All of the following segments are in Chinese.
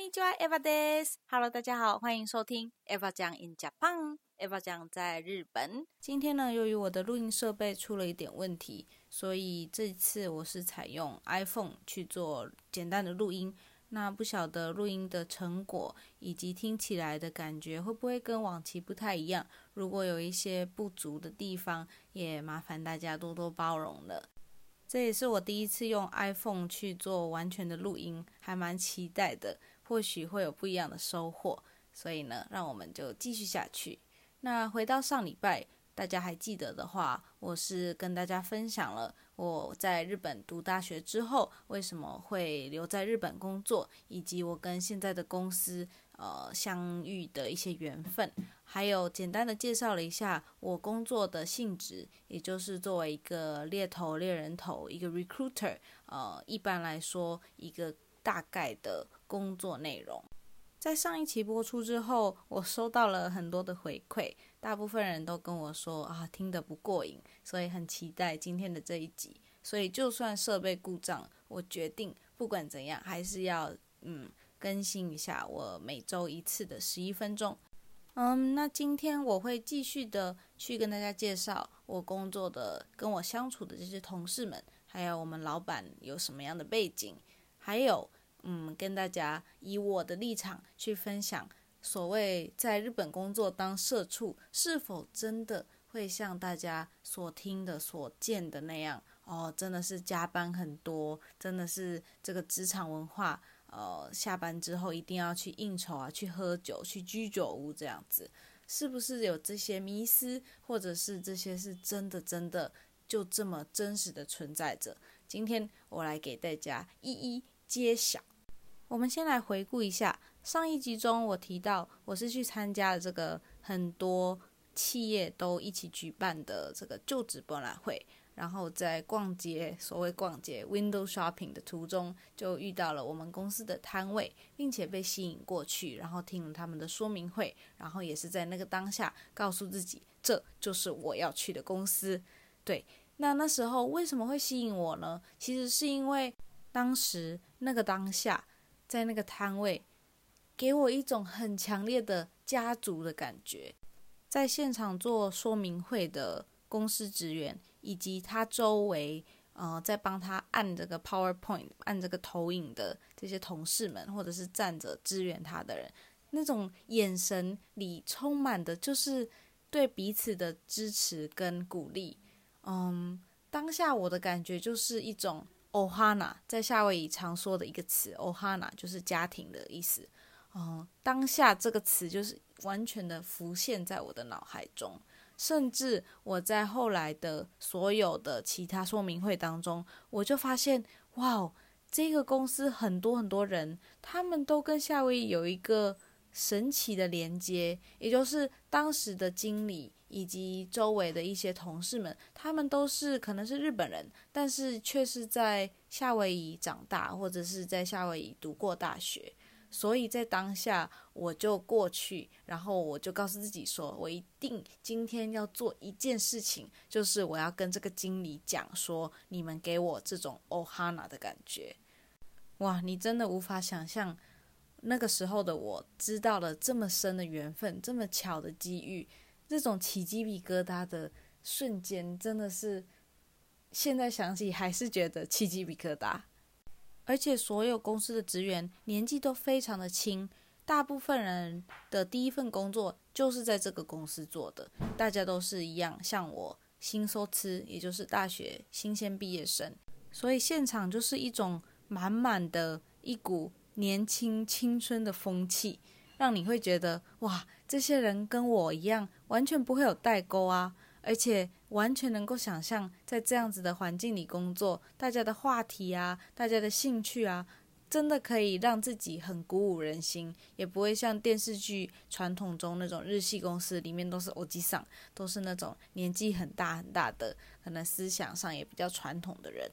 尼ちは Eva です。Hello，大家好，欢迎收听 Eva 讲 in Japan。Eva 讲在日本。今天呢，由于我的录音设备出了一点问题，所以这次我是采用 iPhone 去做简单的录音。那不晓得录音的成果以及听起来的感觉会不会跟往期不太一样？如果有一些不足的地方，也麻烦大家多多包容了。这也是我第一次用 iPhone 去做完全的录音，还蛮期待的， 或许会有不一样的收获。所以呢，让我们就继续下去。那回到上礼拜。大家还记得的话，我是跟大家分享了我在日本读大学之后为什么会留在日本工作，以及我跟现在的公司呃相遇的一些缘分，还有简单的介绍了一下我工作的性质，也就是作为一个猎头、猎人头，一个 recruiter，呃，一般来说一个大概的工作内容。在上一期播出之后，我收到了很多的回馈，大部分人都跟我说啊，听得不过瘾，所以很期待今天的这一集。所以就算设备故障，我决定不管怎样，还是要嗯更新一下我每周一次的十一分钟。嗯，那今天我会继续的去跟大家介绍我工作的、跟我相处的这些同事们，还有我们老板有什么样的背景，还有。嗯，跟大家以我的立场去分享，所谓在日本工作当社畜，是否真的会像大家所听的、所见的那样？哦，真的是加班很多，真的是这个职场文化，呃，下班之后一定要去应酬啊，去喝酒，去居酒屋这样子，是不是有这些迷思，或者是这些是真的、真的就这么真实的存在着？今天我来给大家一一揭晓。我们先来回顾一下上一集中，我提到我是去参加了这个很多企业都一起举办的这个就职博览会，然后在逛街，所谓逛街 （window shopping） 的途中，就遇到了我们公司的摊位，并且被吸引过去，然后听了他们的说明会，然后也是在那个当下告诉自己，这就是我要去的公司。对，那那时候为什么会吸引我呢？其实是因为当时那个当下。在那个摊位，给我一种很强烈的家族的感觉。在现场做说明会的公司职员，以及他周围呃在帮他按这个 PowerPoint、按这个投影的这些同事们，或者是站着支援他的人，那种眼神里充满的就是对彼此的支持跟鼓励。嗯，当下我的感觉就是一种。Ohana 在夏威夷常说的一个词，ohana 就是家庭的意思。嗯，当下这个词就是完全的浮现在我的脑海中，甚至我在后来的所有的其他说明会当中，我就发现，哇，这个公司很多很多人，他们都跟夏威夷有一个神奇的连接，也就是当时的经理。以及周围的一些同事们，他们都是可能是日本人，但是却是在夏威夷长大，或者是在夏威夷读过大学。所以在当下，我就过去，然后我就告诉自己说，我一定今天要做一件事情，就是我要跟这个经理讲说，你们给我这种 ohana 的感觉。哇，你真的无法想象，那个时候的我知道了这么深的缘分，这么巧的机遇。这种起鸡皮疙瘩的瞬间，真的是现在想起还是觉得起鸡皮疙瘩。而且所有公司的职员年纪都非常的轻，大部分人的第一份工作就是在这个公司做的，大家都是一样，像我新收吃，也就是大学新鲜毕业生，所以现场就是一种满满的一股年轻青春的风气。让你会觉得哇，这些人跟我一样，完全不会有代沟啊，而且完全能够想象在这样子的环境里工作，大家的话题啊，大家的兴趣啊，真的可以让自己很鼓舞人心，也不会像电视剧传统中那种日系公司里面都是欧吉桑，都是那种年纪很大很大的，可能思想上也比较传统的人。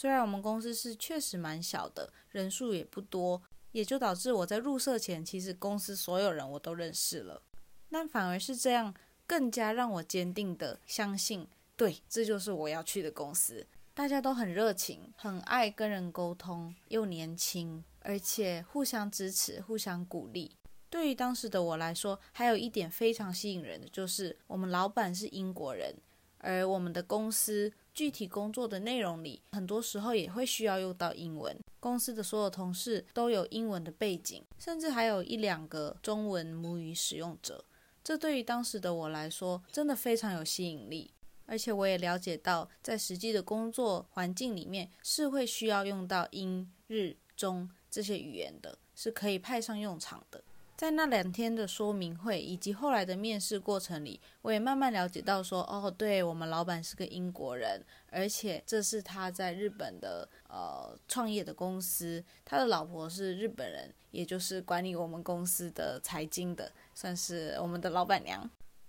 虽然我们公司是确实蛮小的，人数也不多。也就导致我在入社前，其实公司所有人我都认识了，但反而是这样，更加让我坚定的相信，对，这就是我要去的公司。大家都很热情，很爱跟人沟通，又年轻，而且互相支持、互相鼓励。对于当时的我来说，还有一点非常吸引人的就是，我们老板是英国人，而我们的公司具体工作的内容里，很多时候也会需要用到英文。公司的所有同事都有英文的背景，甚至还有一两个中文母语使用者。这对于当时的我来说，真的非常有吸引力。而且我也了解到，在实际的工作环境里面，是会需要用到英、日、中这些语言的，是可以派上用场的。在那两天的说明会以及后来的面试过程里，我也慢慢了解到，说哦，对我们老板是个英国人，而且这是他在日本的呃创业的公司，他的老婆是日本人，也就是管理我们公司的财经的，算是我们的老板娘。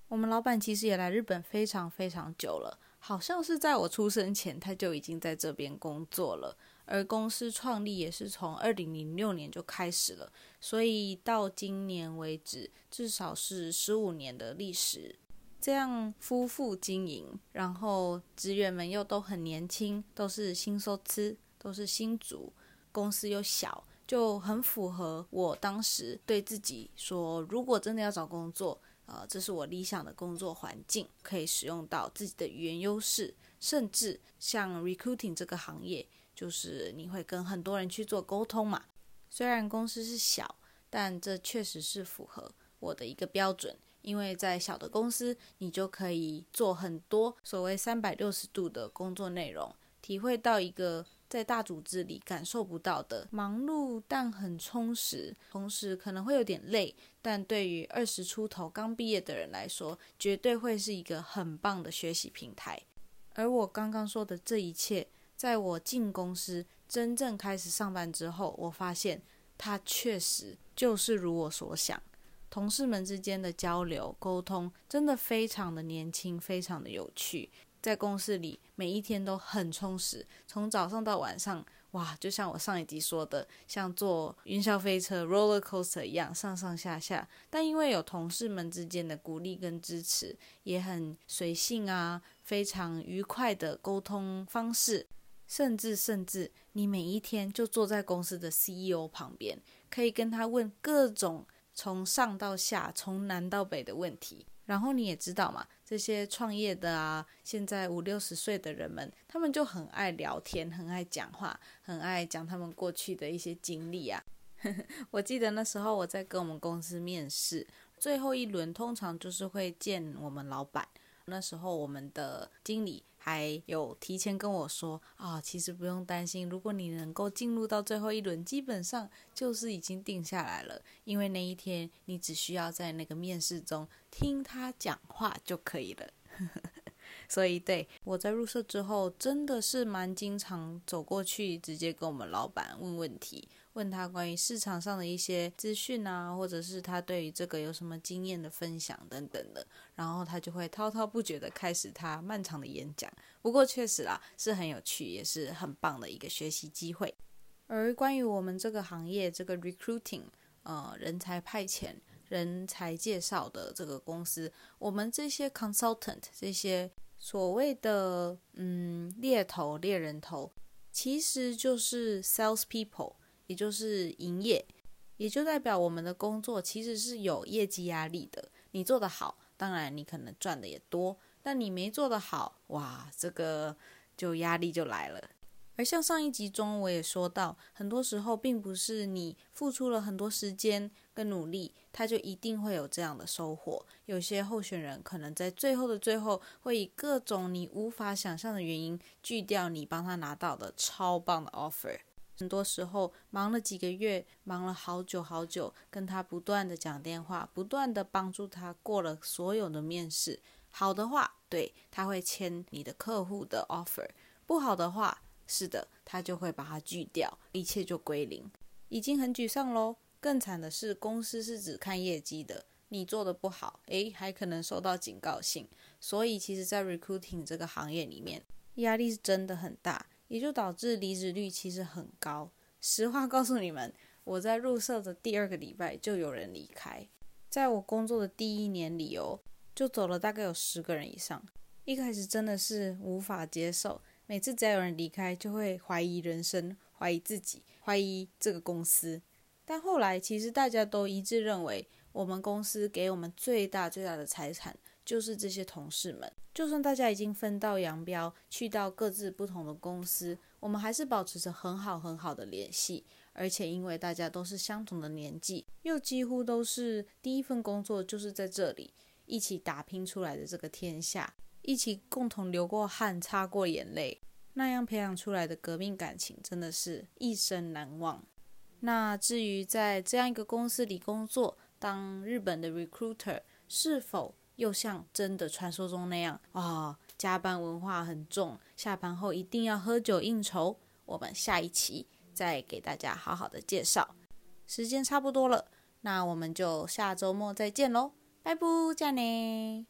我们老板其实也来日本非常非常久了，好像是在我出生前他就已经在这边工作了。而公司创立也是从二零零六年就开始了，所以到今年为止，至少是十五年的历史。这样夫妇经营，然后职员们又都很年轻，都是新收资，都是新族，公司又小，就很符合我当时对自己说：如果真的要找工作，呃，这是我理想的工作环境，可以使用到自己的语言优势，甚至像 recruiting 这个行业。就是你会跟很多人去做沟通嘛，虽然公司是小，但这确实是符合我的一个标准。因为在小的公司，你就可以做很多所谓三百六十度的工作内容，体会到一个在大组织里感受不到的忙碌但很充实，同时可能会有点累，但对于二十出头刚毕业的人来说，绝对会是一个很棒的学习平台。而我刚刚说的这一切。在我进公司真正开始上班之后，我发现它确实就是如我所想，同事们之间的交流沟通真的非常的年轻，非常的有趣。在公司里每一天都很充实，从早上到晚上，哇，就像我上一集说的，像坐云霄飞车 （roller coaster） 一样上上下下。但因为有同事们之间的鼓励跟支持，也很随性啊，非常愉快的沟通方式。甚至甚至，你每一天就坐在公司的 CEO 旁边，可以跟他问各种从上到下、从南到北的问题。然后你也知道嘛，这些创业的啊，现在五六十岁的人们，他们就很爱聊天，很爱讲话，很爱讲他们过去的一些经历啊。我记得那时候我在跟我们公司面试，最后一轮通常就是会见我们老板。那时候我们的经理。还有提前跟我说啊，其实不用担心，如果你能够进入到最后一轮，基本上就是已经定下来了。因为那一天你只需要在那个面试中听他讲话就可以了。所以，对我在入社之后，真的是蛮经常走过去，直接跟我们老板问问题。问他关于市场上的一些资讯啊，或者是他对于这个有什么经验的分享等等的，然后他就会滔滔不绝的开始他漫长的演讲。不过确实啦，是很有趣，也是很棒的一个学习机会。而关于我们这个行业，这个 recruiting，呃，人才派遣、人才介绍的这个公司，我们这些 consultant，这些所谓的嗯猎头、猎人头，其实就是 sales people。也就是营业，也就代表我们的工作其实是有业绩压力的。你做得好，当然你可能赚的也多；但你没做得好，哇，这个就压力就来了。而像上一集中我也说到，很多时候并不是你付出了很多时间跟努力，他就一定会有这样的收获。有些候选人可能在最后的最后，会以各种你无法想象的原因拒掉你帮他拿到的超棒的 offer。很多时候忙了几个月，忙了好久好久，跟他不断的讲电话，不断的帮助他过了所有的面试。好的话，对他会签你的客户的 offer；不好的话，是的，他就会把它拒掉，一切就归零，已经很沮丧喽。更惨的是，公司是只看业绩的，你做的不好，诶，还可能收到警告信。所以，其实，在 recruiting 这个行业里面，压力是真的很大。也就导致离职率其实很高。实话告诉你们，我在入社的第二个礼拜就有人离开，在我工作的第一年里哦，就走了大概有十个人以上。一开始真的是无法接受，每次只要有人离开，就会怀疑人生，怀疑自己，怀疑这个公司。但后来，其实大家都一致认为，我们公司给我们最大最大的财产就是这些同事们。就算大家已经分道扬镳，去到各自不同的公司，我们还是保持着很好很好的联系。而且，因为大家都是相同的年纪，又几乎都是第一份工作就是在这里一起打拼出来的这个天下。一起共同流过汗、擦过眼泪，那样培养出来的革命感情，真的是一生难忘。那至于在这样一个公司里工作，当日本的 recruiter，是否又像真的传说中那样啊？加班文化很重，下班后一定要喝酒应酬？我们下一期再给大家好好的介绍。时间差不多了，那我们就下周末再见喽，拜拜，加呢。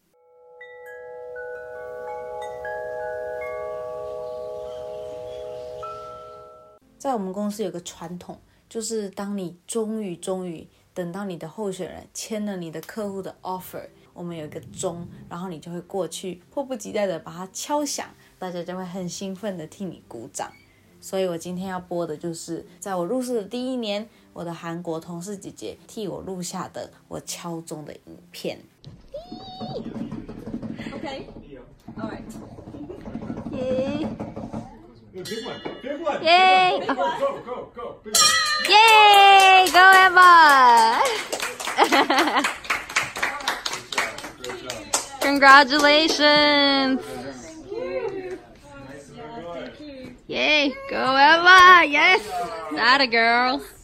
在我们公司有个传统，就是当你终于终于等到你的候选人签了你的客户的 offer，我们有一个钟，然后你就会过去，迫不及待的把它敲响，大家就会很兴奋的替你鼓掌。所以我今天要播的就是在我入社的第一年，我的韩国同事姐姐替我录下的我敲钟的影片。Big one. Big one. Yay. Big one. Go, go, go. Big one. Yay! Go Emma! Congratulations! Yay! Go Emma! Yes! That a girl.